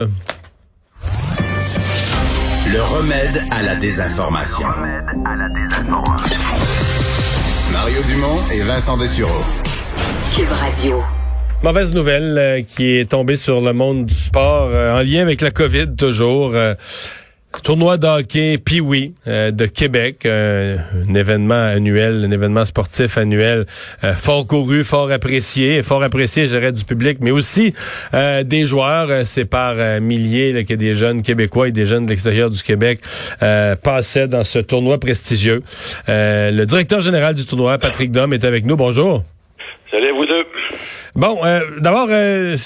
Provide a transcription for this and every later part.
Le remède à la désinformation. Mario Dumont et Vincent Dessureau. Cube Radio. Mauvaise nouvelle euh, qui est tombée sur le monde du sport euh, en lien avec la COVID toujours. Euh, Tournoi de hockey Pee-Wee euh, de Québec, euh, un événement annuel, un événement sportif annuel euh, fort couru, fort apprécié, fort apprécié, je du public, mais aussi des joueurs. C'est par milliers là, que des jeunes Québécois et des jeunes de l'extérieur du Québec passaient dans ce tournoi prestigieux. le directeur général du tournoi, Patrick Dom, est avec nous. Bonjour. Salut vous deux. Bon, euh, d'abord, euh,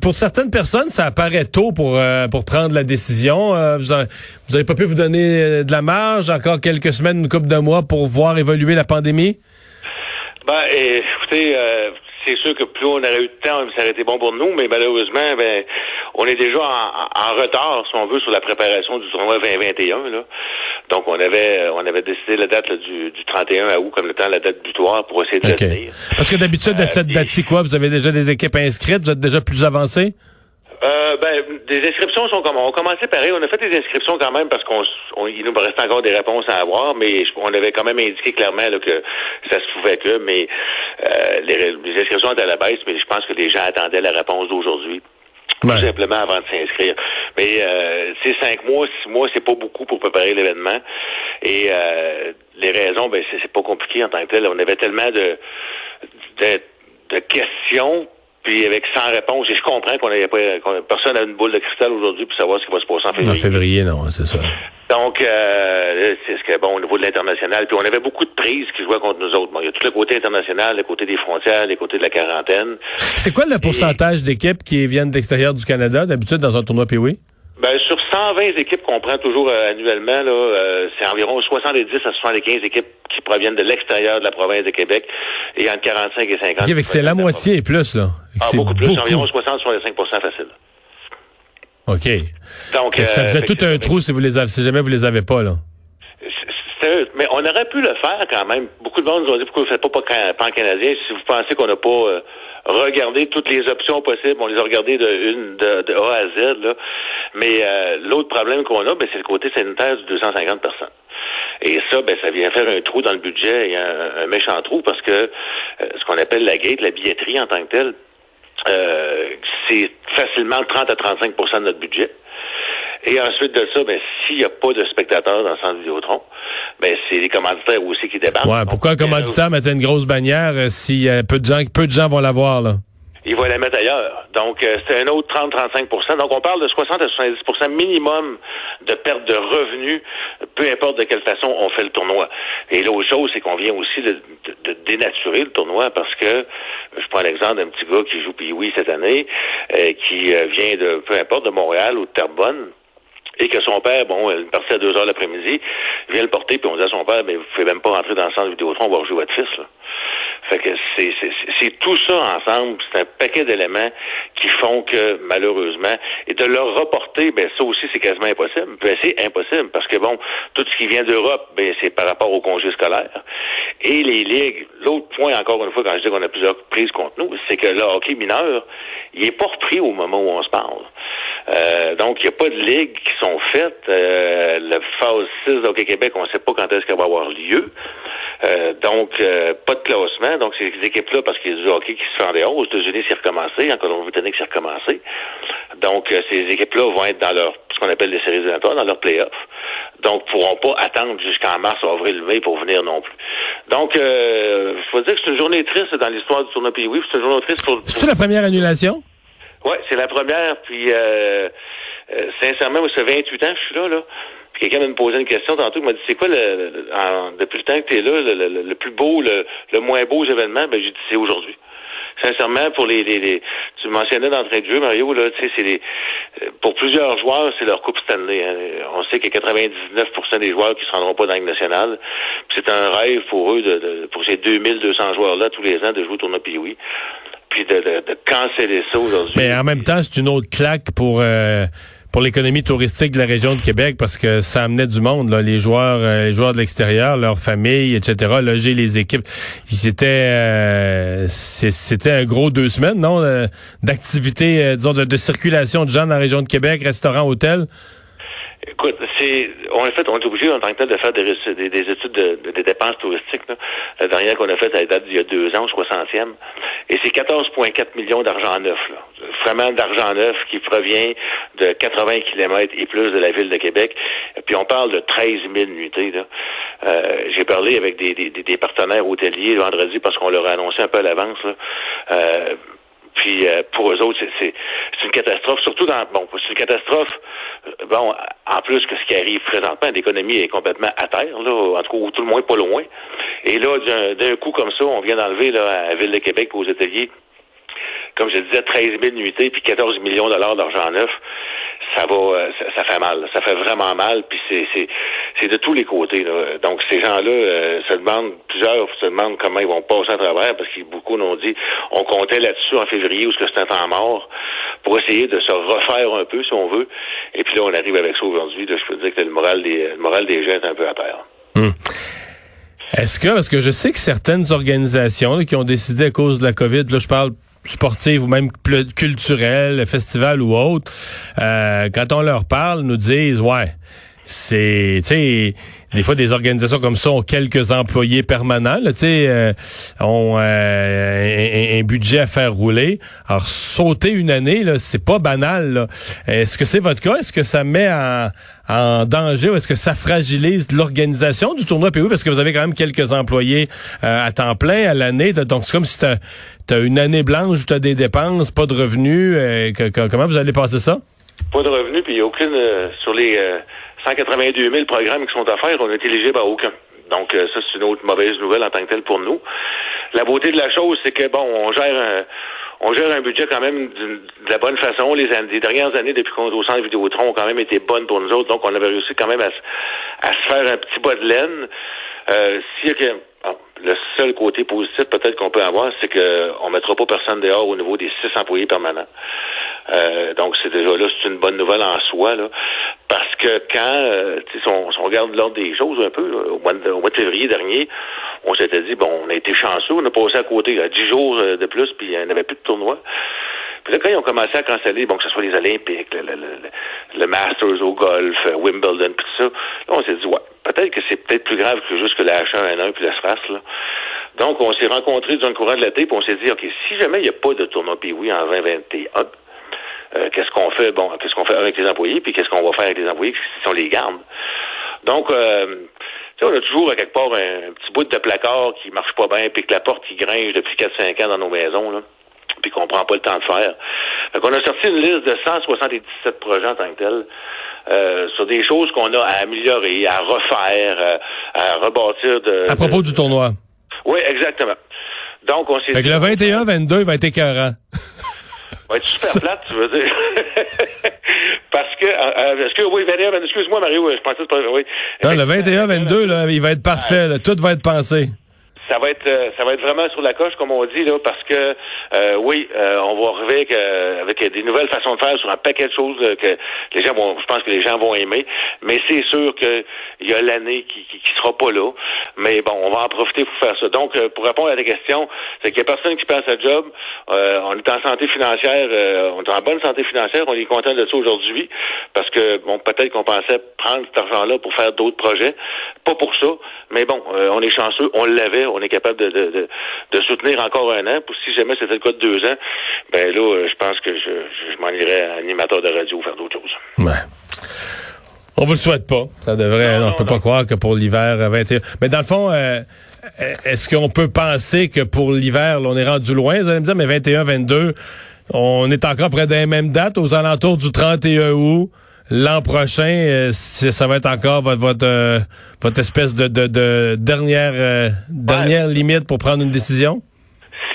pour certaines personnes, ça apparaît tôt pour euh, pour prendre la décision. vous, avez pas pu vous donner de la marge, encore quelques semaines, une couple de mois pour voir évoluer la pandémie? Ben, écoutez, c'est sûr que plus on aurait eu de temps, ça aurait été bon pour nous, mais malheureusement, ben, on est déjà en, retard, si on veut, sur la préparation du tournoi 2021. Là. Donc, on avait on avait décidé la date du, du 31 août comme le temps la date butoir pour essayer de okay. Parce que d'habitude, à cette date-ci, quoi, vous avez déjà des équipes inscrites, vous êtes déjà plus avancé? Euh, ben, des inscriptions sont comme on a commencé pareil. On a fait des inscriptions quand même parce qu'on il nous reste encore des réponses à avoir, mais on avait quand même indiqué clairement là, que ça se pouvait que, mais euh, les, les, inscriptions étaient à la baisse, mais je pense que les gens attendaient la réponse d'aujourd'hui. Tout simplement avant de s'inscrire. Mais euh, c'est cinq mois, six mois, c'est pas beaucoup pour préparer l'événement. Et euh, les raisons, ben c'est pas compliqué en tant que tel. On avait tellement de, de, de questions puis avec sans réponse. Et je comprends qu'on n'avait pas, personne n'a une boule de cristal aujourd'hui pour savoir ce qui va se passer en février. En février, non, c'est ça. Donc, euh, c'est ce que bon au niveau de l'international. Puis on avait beaucoup de prises qui jouaient contre nous autres. Bon, il y a tout le côté international, le côté des frontières, le côté de la quarantaine. C'est quoi le pourcentage d'équipes qui viennent de l'extérieur du Canada d'habitude dans un tournoi PWI? Ben, sur 120 équipes qu'on prend toujours euh, annuellement, là, euh, c'est environ 70 à 75 équipes qui proviennent de l'extérieur de la province de Québec et entre 45 et 50. Okay, c'est la moitié et plus, là. Ah, beaucoup plus, environ 60-65 facile. OK. Donc, ça faisait euh, tout un trou si vous les avez, si jamais vous les avez pas, là. Mais on aurait pu le faire quand même. Beaucoup de monde nous ont dit pourquoi vous ne faites pas pan canadien si vous pensez qu'on n'a pas regarder toutes les options possibles. On les a regardées de une de, A à Z. Là. Mais euh, l'autre problème qu'on a, ben, c'est le côté sanitaire du 250 personnes. Et ça, ben, ça vient faire un trou dans le budget, et un, méchant trou, parce que euh, ce qu'on appelle la gate, la billetterie en tant que telle, euh, c'est facilement 30 à 35% de notre budget. Et ensuite de ça, ben, s'il n'y a pas de spectateurs dans le centre Vidéotron, ben, c'est les commanditaires aussi qui débarquent. Ouais, pourquoi un commanditaire mettait une grosse bannière euh, si euh, peu de gens, peu de gens vont la voir, là? il va la mettre ailleurs. Donc, euh, c'est un autre 30-35% Donc, on parle de 60 à 70% minimum de perte de revenus, peu importe de quelle façon on fait le tournoi. Et l'autre chose, c'est qu'on vient aussi de, dénaturer le tournoi parce que, je prends l'exemple d'un petit gars qui joue puis oui cette année, qui vient de, peu importe, de Montréal ou de Terrebonne, et que son père, bon, il partait à deux heures l'après-midi, vient le porter, puis on dit à son père, mais vous pouvez même pas rentrer dans le centre Vidéotron, on va rejouer votre fils, là. Fait que c'est, c'est, tout ça ensemble, c'est un paquet d'éléments qui font que, malheureusement, et de leur reporter, ben ça aussi, c'est quasiment impossible. Ben, c'est impossible, parce que bon, tout ce qui vient d'Europe, ben c'est par rapport au congé scolaire. Et les ligues, l'autre point, encore une fois, quand je dis qu'on a plusieurs prises contre nous, c'est que le hockey mineur, il est pas repris au moment où on se parle. Euh, donc, il n'y a pas de ligues qui sont faites. Euh, la phase 6 d'Hockey Québec, on ne sait pas quand est-ce qu'elle va avoir lieu. Euh, donc, euh, pas de classement. Donc, ces équipes-là, parce qu'il y a du hockey qui se fait en dehors. Aux États-Unis, c'est recommencé. En Colombie-Britannique, c'est recommencé. Donc, ces équipes-là vont être dans leur, ce qu'on appelle les séries éliminatoires, dans leur play-off. Donc, pourront pas attendre jusqu'en mars ou avril-mai pour venir non plus. Donc, euh, je faut dire que c'est une journée triste dans l'histoire du tournoi Pays. Oui, c'est une journée triste pour... C'est la première annulation? Oui, c'est la première. Puis, euh, euh, sincèrement, moi, ça fait 28 ans que je suis là, là. Puis quelqu'un m'a posé une question tantôt, il m'a dit c'est quoi le, depuis le temps que tu es là, le, plus beau, le, moins beau événement? Ben j'ai dit c'est aujourd'hui. Sincèrement, pour les, les, les tu mentionnais d'entrée de jeu, Mario, là, tu sais, c'est les euh, pour plusieurs joueurs, c'est leur Coupe Stanley. Hein. On sait qu'il y a 99% des joueurs qui se rendront pas dans la nationale. C'est un rêve pour eux, de, pour ces 2200 joueurs-là, tous les ans, de jouer au tournoi Pioui Mais en même temps, c'est une autre claque pour euh, pour l'économie touristique de la région de Québec parce que ça amenait du monde, là, les joueurs, euh, les joueurs de l'extérieur, leurs familles, etc., loger les équipes. C'était, euh, c'était un gros deux semaines, non, euh, d'activité, disons, de, de, circulation de gens dans la région de Québec, restaurants, hôtels. Écoute, c'est on a fait, on est obligé en tant que tel de faire des, des, études de, des dépenses touristiques. La dernière qu'on a faite, elle date d'il y a deux ans, 60e. Et c'est 14,4 millions d'argent neuf. Là. Vraiment d'argent neuf qui provient de 80 kilomètres et plus de la ville de Québec. Puis on parle de 13 000 nuitées. Euh, J'ai parlé avec des, des, des, partenaires hôteliers vendredi parce qu'on leur a annoncé un peu à l'avance. Euh, puis euh, pour eux autres, c'est une catastrophe, surtout dans bon, c'est une catastrophe. Euh, bon, en plus que ce qui arrive présentement, l'économie est complètement à terre, là, en tout cas, ou tout le moins pas loin. Et là, d'un coup comme ça, on vient d'enlever à la Ville de Québec aux ateliers comme je disais, 13 000 nuitées puis 14 millions de dollars d'argent neuf, ça va, euh, ça, fait mal. Ça fait vraiment mal, puis c'est, c'est, de tous les côtés. Là. Donc, ces gens-là euh, se demandent, plusieurs se demandent comment ils vont passer à travers, parce que beaucoup nous ont dit, on comptait là-dessus en février, où ce que c'était temps mort, pour essayer de se refaire un peu, si on veut. Et puis là, on arrive avec ça aujourd'hui. je peux dire que le moral des, le moral des gens est un peu à terre. Hmm. Est-ce que, parce que je sais que certaines organisations qui ont décidé à cause de la COVID, là, je parle sportives ou même culturelles, festival ou autre, euh, quand on leur parle, nous disent ouais, c'est tu sais des fois des organisations comme ça ont quelques employés permanents, tu sais, euh, ont euh, un, budget à faire rouler. Alors sauter une année, là, c'est pas banal. Est-ce que c'est votre cas? Est-ce que ça met en, en danger ou est-ce que ça fragilise l'organisation du tournoi? PO parce que vous avez quand même quelques employés euh, à temps plein à l'année. Donc c'est comme si tu as, une année blanche où tu as des dépenses, pas de revenus. comment vous allez passer ça? Pas de revenus puis aucune sur les 182 000 programmes qui sont à faire, on est éligible à aucun. Donc, euh, ça, c'est une autre mauvaise nouvelle en tant que telle pour nous. La beauté de la chose, c'est que, bon, on gère on gère un budget quand même de la bonne façon. Les, années, dernières années, depuis qu'on est au centre Vidéotron, ont quand même été bonnes pour nous autres. Donc, on avait réussi quand même à, à se faire un petit bas de laine. Euh, S'il y a que, le seul côté positif peut-être qu'on peut avoir, c'est qu'on ne mettra pas personne dehors au niveau des six employés permanents. Euh, donc c'est déjà là, c'est une bonne nouvelle en soi, là, que quand, euh, si, on, si on regarde l'ordre des choses un peu, au, mois de, au, mois de, février dernier, on s'était dit bon, on a été chanceux, on a passé à côté à dix jours euh, de plus, puis il n'y avait plus de tournoi. Puis là, quand ils ont commencé à canceller, bon, que ce soit les Olympiques, le, le, le, Masters au golf, euh, Wimbledon, puis tout ça, là, on s'est dit, ouais, peut-être que c'est peut-être plus grave que juste que la H1N1 puis la SRAS, là. Donc, on s'est rencontrés dans le courant de l'été, puis on s'est dit, OK, si jamais il n'y a pas de tournoi oui en 2021, euh, qu'est-ce qu'on fait? Bon, qu'est-ce qu'on fait avec les employés, puis qu'est-ce qu'on va faire avec les employés si on les garde? Donc, euh, on a toujours à quelque part un, petit bout de placard qui marche pas bien, puis que la porte qui gringe depuis 4-5 ans dans nos maisons, là puis qu'on prend pas le temps de faire. Donc, on a sorti une liste de 177 projets en tant que tel. Euh, sur des choses qu'on a à améliorer, à refaire, euh, à rebâtir de. À propos du tournoi. Oui, exactement. Donc, on s'est dit. le 21-22 va être écœurant. Va être super plate, tu veux dire. Parce que, euh, est-ce que, oui, 21, excuse-moi, Mario, je pensais que oui. Non, le 21-22, là, il va être parfait, là, tout va être pensé ça va être euh, ça va être vraiment sur la coche comme on dit là parce que euh, oui euh, on va arriver avec, avec, des nouvelles façons de faire sur un paquet de choses que les gens vont je pense que les gens vont aimer. Mais c'est sûr que il y a l'année qui, qui, sera pas là. Mais bon on va en profiter pour faire ça. Donc pour répondre à ta question c'est qu'il y a personne qui passe à job. On est en santé financière on est en bonne santé financière. On est content de ça aujourd'hui parce que bon peut-être qu'on pensait prendre cet argent là pour faire d'autres projets. Pas pour ça mais bon on est chanceux. On l'avait on est capable de, soutenir encore un an. Pour si jamais c'était le cas de deux ans, ben là, euh, je pense que je, m'en irais animateur de radio ou faire d'autres choses. Ouais. On vous le souhaite pas. Ça devrait. Non, je peux pas croire que pour l'hiver 21. Mais dans le fond, euh, est-ce qu'on peut penser que pour l'hiver, on est rendu loin? Vous allez me dire, mais 21, 22, on est encore près des mêmes dates, aux alentours du 31 août? L'an prochain, euh, ça va être encore votre votre, euh, votre espèce de, de, de dernière euh, dernière limite pour prendre une décision?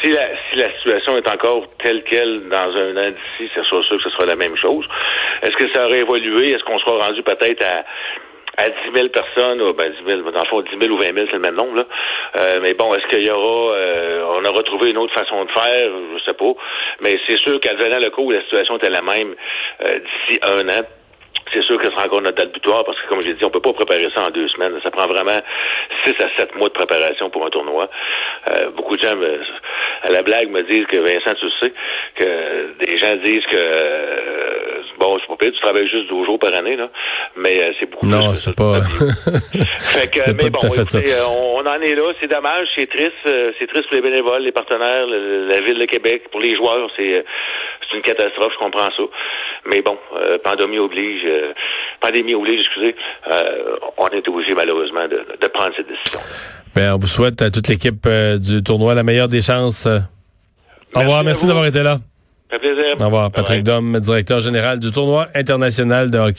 Si la, si la situation est encore telle qu'elle dans un an d'ici, c'est sûr, que ce sera la même chose. Est-ce que ça aurait évolué? Est-ce qu'on sera rendu peut-être à à 10 000 personnes, ou ben 10 000, dans le fond, 10 000 ou 20 000, c'est le même nombre, là. Euh, mais bon, est-ce qu'il y aura, euh, on aura trouvé une autre façon de faire, je sais pas. Mais c'est sûr qu'advenant le coup où la situation était la même euh, d'ici un an, c'est sûr que ce sera encore notre date butoir parce que, comme j'ai dit, on peut pas préparer ça en deux semaines. Ça prend vraiment six à sept mois de préparation pour un tournoi. Euh, beaucoup de gens, à la blague, me disent que Vincent, tu sais, que des gens disent que euh, bon, c'est pas pire, tu travailles juste 12 jours par année, là, mais euh, c'est beaucoup non, c'est pas. fait que, mais bon, écoutez, on, on, en est là. C'est dommage, c'est triste, c'est triste pour les bénévoles, les partenaires, la ville de Québec, pour les joueurs, c'est c'est une catastrophe, je comprends ça. Mais bon, euh, pandémie oblige, euh, pandémie oblige, excusez, euh, on est obligé malheureusement de, de prendre cette décision. Bien, on vous souhaite à toute l'équipe du tournoi la meilleure des chances. Au revoir, merci d'avoir été là. Ça fait plaisir. Au revoir, Patrick Dom, directeur général du tournoi international de hockey.